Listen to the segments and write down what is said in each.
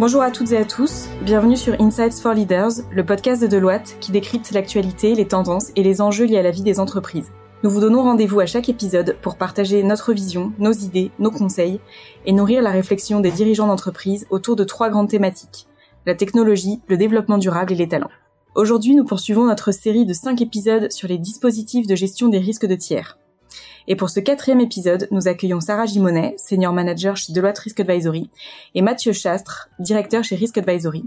Bonjour à toutes et à tous, bienvenue sur Insights for Leaders, le podcast de Deloitte qui décrypte l'actualité, les tendances et les enjeux liés à la vie des entreprises. Nous vous donnons rendez-vous à chaque épisode pour partager notre vision, nos idées, nos conseils et nourrir la réflexion des dirigeants d'entreprise autour de trois grandes thématiques la technologie, le développement durable et les talents. Aujourd'hui, nous poursuivons notre série de cinq épisodes sur les dispositifs de gestion des risques de tiers. Et pour ce quatrième épisode, nous accueillons Sarah Gimonet, senior manager chez Deloitte Risk Advisory, et Mathieu Chastre, directeur chez Risk Advisory,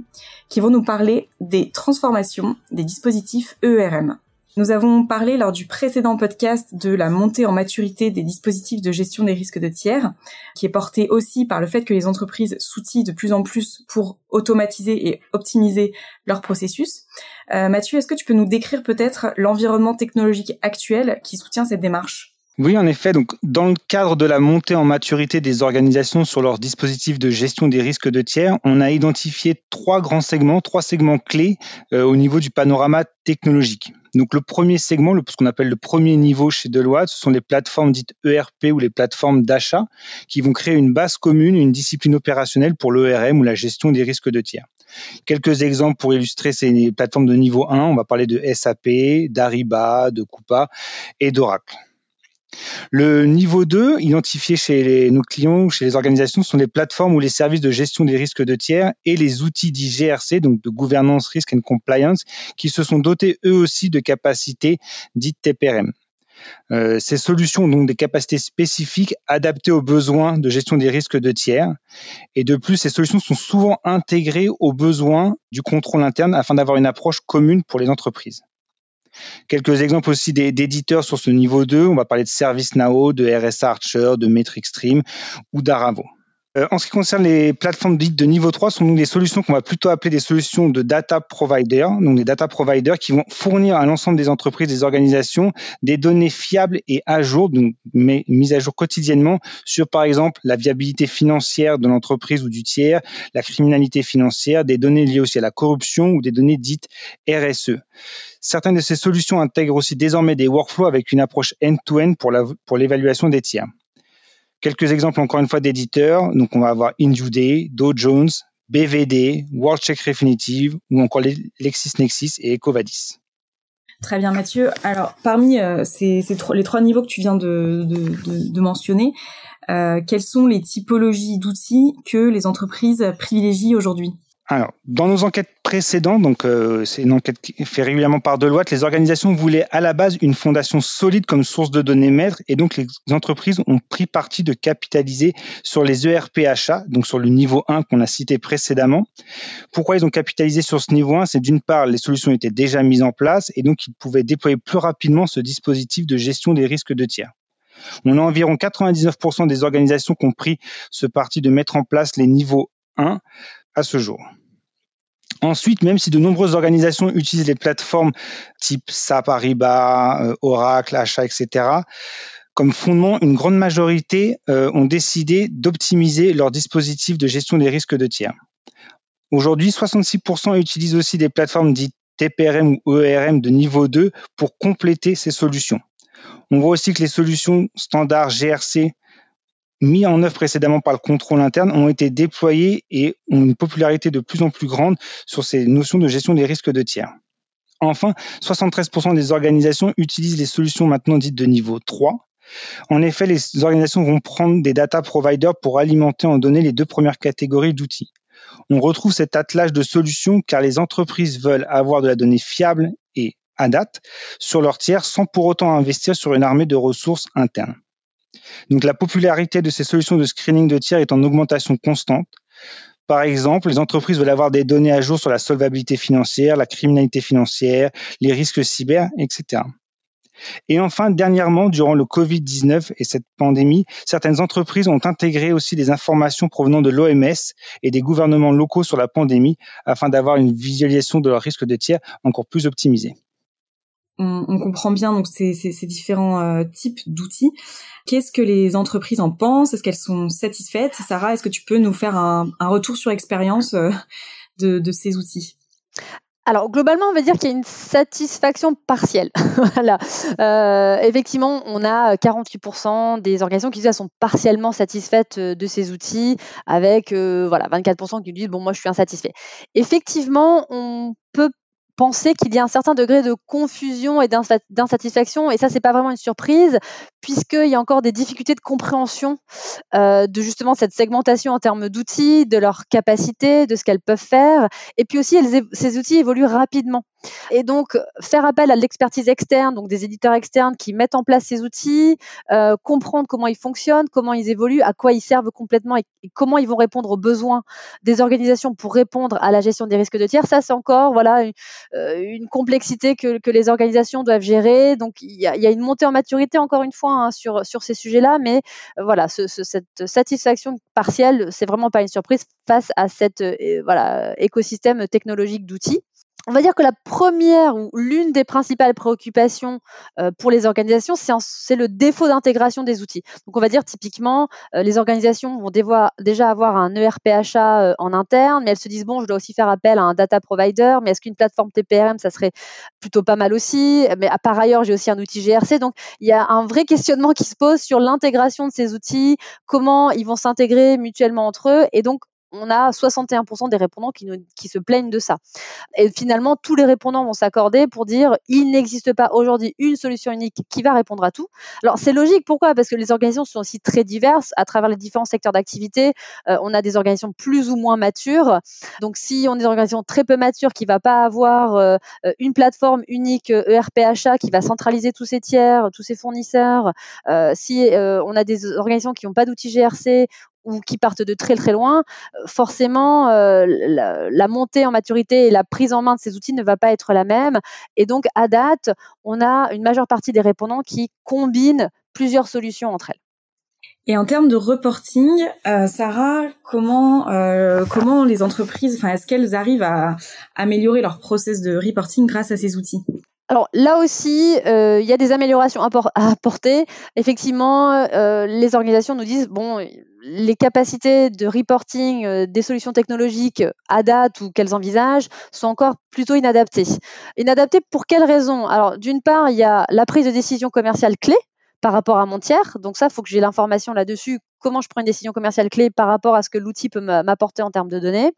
qui vont nous parler des transformations des dispositifs ERM. Nous avons parlé lors du précédent podcast de la montée en maturité des dispositifs de gestion des risques de tiers, qui est porté aussi par le fait que les entreprises s'outillent de plus en plus pour automatiser et optimiser leurs processus. Euh, Mathieu, est-ce que tu peux nous décrire peut-être l'environnement technologique actuel qui soutient cette démarche? Oui, en effet. Donc, dans le cadre de la montée en maturité des organisations sur leurs dispositifs de gestion des risques de tiers, on a identifié trois grands segments, trois segments clés euh, au niveau du panorama technologique. Donc, le premier segment, ce qu'on appelle le premier niveau chez Deloitte, ce sont les plateformes dites ERP ou les plateformes d'achat qui vont créer une base commune, une discipline opérationnelle pour l'ERM ou la gestion des risques de tiers. Quelques exemples pour illustrer ces plateformes de niveau 1. On va parler de SAP, d'Ariba, de Coupa et d'Oracle. Le niveau 2, identifié chez nos clients, chez les organisations, sont les plateformes ou les services de gestion des risques de tiers et les outils dits GRC, donc de gouvernance, risk and compliance, qui se sont dotés eux aussi de capacités dites TPRM. Euh, ces solutions ont donc des capacités spécifiques adaptées aux besoins de gestion des risques de tiers. Et de plus, ces solutions sont souvent intégrées aux besoins du contrôle interne afin d'avoir une approche commune pour les entreprises. Quelques exemples aussi d'éditeurs sur ce niveau 2. On va parler de ServiceNow, de RSA Archer, de MetricStream ou d'Aravo. Euh, en ce qui concerne les plateformes dites de niveau 3, ce sont donc des solutions qu'on va plutôt appeler des solutions de data provider, donc des data providers qui vont fournir à l'ensemble des entreprises, des organisations, des données fiables et à jour, donc mises à jour quotidiennement sur, par exemple, la viabilité financière de l'entreprise ou du tiers, la criminalité financière, des données liées aussi à la corruption ou des données dites RSE. Certaines de ces solutions intègrent aussi désormais des workflows avec une approche end-to-end pour l'évaluation des tiers. Quelques exemples encore une fois d'éditeurs. Donc on va avoir Injuday, Dow Jones, BVD, WorldCheck Refinitiv ou encore LexisNexis et EcoVadis. Très bien Mathieu. Alors parmi euh, les trois niveaux que tu viens de, mentionner, euh, quelles sont les typologies d'outils que les entreprises privilégient aujourd'hui? Alors, dans nos enquêtes précédentes, donc euh, c'est une enquête faite régulièrement par Deloitte, les organisations voulaient à la base une fondation solide comme source de données maîtres et donc les entreprises ont pris parti de capitaliser sur les ERP achats, donc sur le niveau 1 qu'on a cité précédemment. Pourquoi ils ont capitalisé sur ce niveau 1 C'est d'une part, les solutions étaient déjà mises en place et donc ils pouvaient déployer plus rapidement ce dispositif de gestion des risques de tiers. On a environ 99% des organisations qui ont pris ce parti de mettre en place les niveaux 1 à ce jour. Ensuite, même si de nombreuses organisations utilisent les plateformes type SAP, Ariba, euh, Oracle, Achat, etc., comme fondement, une grande majorité euh, ont décidé d'optimiser leur dispositif de gestion des risques de tiers. Aujourd'hui, 66% utilisent aussi des plateformes dites TPRM ou ERM de niveau 2 pour compléter ces solutions. On voit aussi que les solutions standards GRC mis en œuvre précédemment par le contrôle interne ont été déployés et ont une popularité de plus en plus grande sur ces notions de gestion des risques de tiers. Enfin, 73% des organisations utilisent les solutions maintenant dites de niveau 3. En effet, les organisations vont prendre des data providers pour alimenter en données les deux premières catégories d'outils. On retrouve cet attelage de solutions car les entreprises veulent avoir de la donnée fiable et à date sur leur tiers sans pour autant investir sur une armée de ressources internes. Donc la popularité de ces solutions de screening de tiers est en augmentation constante. Par exemple, les entreprises veulent avoir des données à jour sur la solvabilité financière, la criminalité financière, les risques cyber, etc. Et enfin, dernièrement, durant le Covid-19 et cette pandémie, certaines entreprises ont intégré aussi des informations provenant de l'OMS et des gouvernements locaux sur la pandémie afin d'avoir une visualisation de leurs risques de tiers encore plus optimisée on, comprend bien donc ces, différents euh, types d'outils. Qu'est-ce que les entreprises en pensent? Est-ce qu'elles sont satisfaites? Sarah, est-ce que tu peux nous faire un, retour sur expérience euh, de, ces outils? Alors globalement, on va dire qu'il y a une satisfaction partielle. voilà. Euh, effectivement, on a 48% des organisations qui disent sont partiellement satisfaites de ces outils, avec voilà 24% qui disent bon moi je suis insatisfait. Effectivement, on peut penser qu'il y a un certain degré de confusion et d'insatisfaction, et ça, c'est pas vraiment une surprise, puisqu'il y a encore des difficultés de compréhension euh, de justement cette segmentation en termes d'outils, de leurs capacités, de ce qu'elles peuvent faire, et puis aussi, ces outils évoluent rapidement. Et donc, faire appel à l'expertise externe, donc des éditeurs externes qui mettent en place ces outils, euh, comprendre comment ils fonctionnent, comment ils évoluent, à quoi ils servent complètement et, comment ils vont répondre aux besoins des organisations pour répondre à la gestion des risques de tiers, ça c'est encore voilà une, euh, complexité que, les organisations doivent gérer. Donc, il y a, une montée en maturité encore une fois hein, sur, ces sujets-là, mais euh, voilà, cette satisfaction partielle, c'est vraiment pas une surprise face à cet voilà écosystème technologique d'outils on va dire que la première ou l'une des principales préoccupations euh, pour les organisations, c'est le défaut d'intégration des outils. Donc, on va dire typiquement, euh, les organisations vont déjà avoir un ERPHA euh, en interne, mais elles se disent bon, je dois aussi faire appel à un data provider, mais est-ce qu'une plateforme TPRM, ça serait plutôt pas mal aussi? Mais par ailleurs, j'ai aussi un outil GRC. Donc, il y a un vrai questionnement qui se pose sur l'intégration de ces outils, comment ils vont s'intégrer mutuellement entre eux, et donc on a 61% des répondants qui, se plaignent de ça. Et finalement, tous les répondants vont s'accorder pour dire il n'existe pas aujourd'hui une solution unique qui va répondre à tout. Alors c'est logique, pourquoi? Parce que les organisations sont aussi très diverses à travers les différents secteurs d'activité. Euh, on a des organisations plus ou moins matures. Donc si on est une organisation très peu mature qui va pas avoir euh, une plateforme unique ERPHA qui va centraliser tous ses tiers, tous ses fournisseurs, euh, si on a des organisations qui n'ont pas d'outils GRC ou qui partent de très très loin, euh, forcément euh, la, montée en maturité et la prise en main de ces outils ne va pas être la même. Et donc à date, on a une majeure partie des répondants qui combinent plusieurs solutions entre elles. Et en termes de reporting, euh, Sarah, comment comment les entreprises, enfin, est-ce qu'elles arrivent à améliorer leur process de reporting grâce à ces outils? Alors là aussi, euh, il y a des améliorations à apporter. Effectivement, euh, les organisations nous disent bon, les capacités de reporting euh, des solutions technologiques à date ou qu'elles envisagent sont encore plutôt inadaptées. Inadaptées pour quelles raisons? Alors d'une part, il y a la prise de décision commerciale clé par rapport à mon tiers. Donc ça, il faut que j'ai l'information là-dessus. Comment je prends une décision commerciale clé par rapport à ce que l'outil peut m'apporter en termes de données?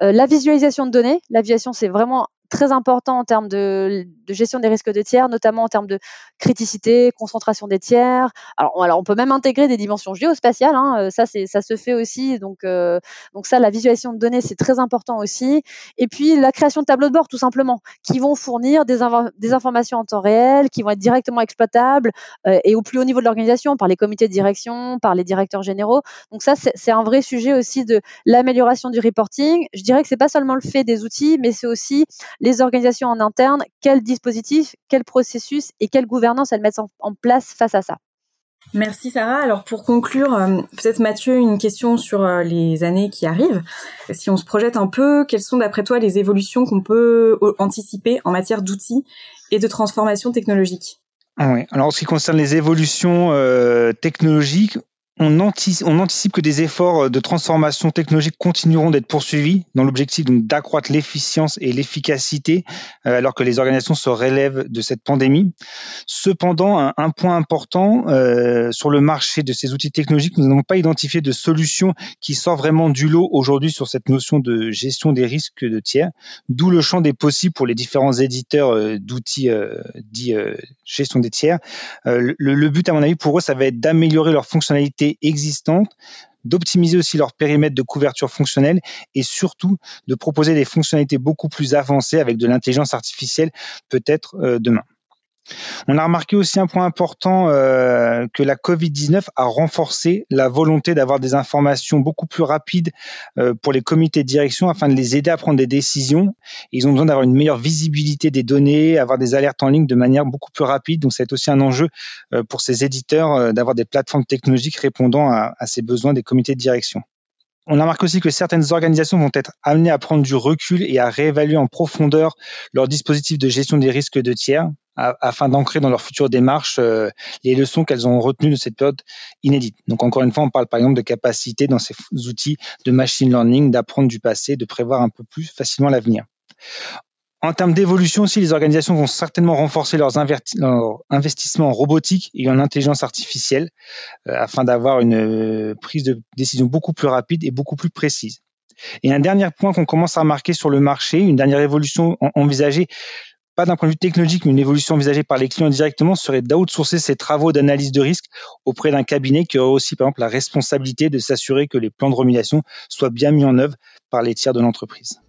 la visualisation de données. La visualisation, c'est vraiment très important en termes de, gestion des risques de tiers, notamment en termes de criticité, concentration des tiers. Alors, alors on peut même intégrer des dimensions géospatiales, hein, euh, ça, ça se fait aussi. Donc, euh, donc ça, la visualisation de données, c'est très important aussi. Et puis la création de tableaux de bord, tout simplement, qui vont fournir des, des informations en temps réel, qui vont être directement exploitables euh, et au plus haut niveau de l'organisation, par les comités de direction, par les directeurs généraux. Donc ça, c'est un vrai sujet aussi de l'amélioration du reporting. Je dirais que c'est pas seulement le fait des outils, mais c'est aussi les organisations en interne, quel dispositif, quel processus et quelle gouvernance elles mettent en, place face à ça. Merci Sarah. Alors pour conclure, euh, peut-être Mathieu, une question sur euh, les années qui arrivent. Si on se projette un peu, quelles sont d'après toi les évolutions qu'on peut euh, anticiper en matière d'outils et de transformation technologique? Ah oui. Alors, en ce qui concerne les évolutions technologiques, on anticipe, que des efforts de transformation technologique continueront d'être poursuivis dans l'objectif d'accroître l'efficience et l'efficacité euh, alors que les organisations se relèvent de cette pandémie. Cependant, un, point important euh, sur le marché de ces outils technologiques, nous n'avons pas identifié de solution qui sort vraiment du lot aujourd'hui sur cette notion de gestion des risques de tiers, d'où le champ des possibles pour les différents éditeurs euh, d'outils dits gestion des tiers. Le but, à mon avis, pour eux, ça va être d'améliorer leur fonctionnalité existantes, d'optimiser aussi leur périmètre de couverture fonctionnelle et surtout de proposer des fonctionnalités beaucoup plus avancées avec de l'intelligence artificielle peut-être euh, demain. On a remarqué aussi un point important euh, que la Covid-19 a renforcé la volonté d'avoir des informations beaucoup plus rapides euh, pour les comités de direction afin de les aider à prendre des décisions. Ils ont besoin d'avoir une meilleure visibilité des données, avoir des alertes en ligne de manière beaucoup plus rapide. Donc c'est aussi un enjeu euh, pour ces éditeurs d'avoir des plateformes technologiques répondant à, à ces besoins des comités de direction. On a remarqué aussi que certaines organisations vont être amenées à prendre du recul et à réévaluer en profondeur leur dispositif de gestion des risques de tiers afin d'ancrer dans leur future démarche euh, les leçons qu'elles ont retenues de cette période inédite. Donc encore une fois, on parle par exemple de capacité dans ces outils de machine learning d'apprendre du passé, de prévoir un peu plus facilement l'avenir. En termes d'évolution aussi, les organisations vont certainement renforcer leurs, investissements en robotique et en intelligence artificielle euh, afin d'avoir une euh, prise de décision beaucoup plus rapide et beaucoup plus précise. Et un dernier point qu'on commence à remarquer sur le marché, une dernière évolution envisagée, pas d'un point de vue technologique, mais une évolution envisagée par les clients directement, serait d'outsourcer ces travaux d'analyse de risque auprès d'un cabinet qui aurait aussi, par exemple, la responsabilité de s'assurer que les plans de remédiation soient bien mis en œuvre par les tiers de l'entreprise.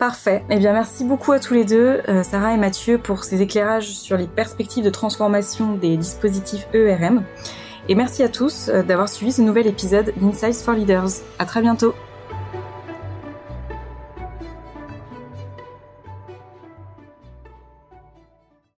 Parfait. Eh bien, merci beaucoup à tous les deux, euh, Sarah et Mathieu, pour ces éclairages sur les perspectives de transformation des dispositifs ERM. Et merci à tous euh, d'avoir suivi ce nouvel épisode d'Insights for Leaders. À très bientôt.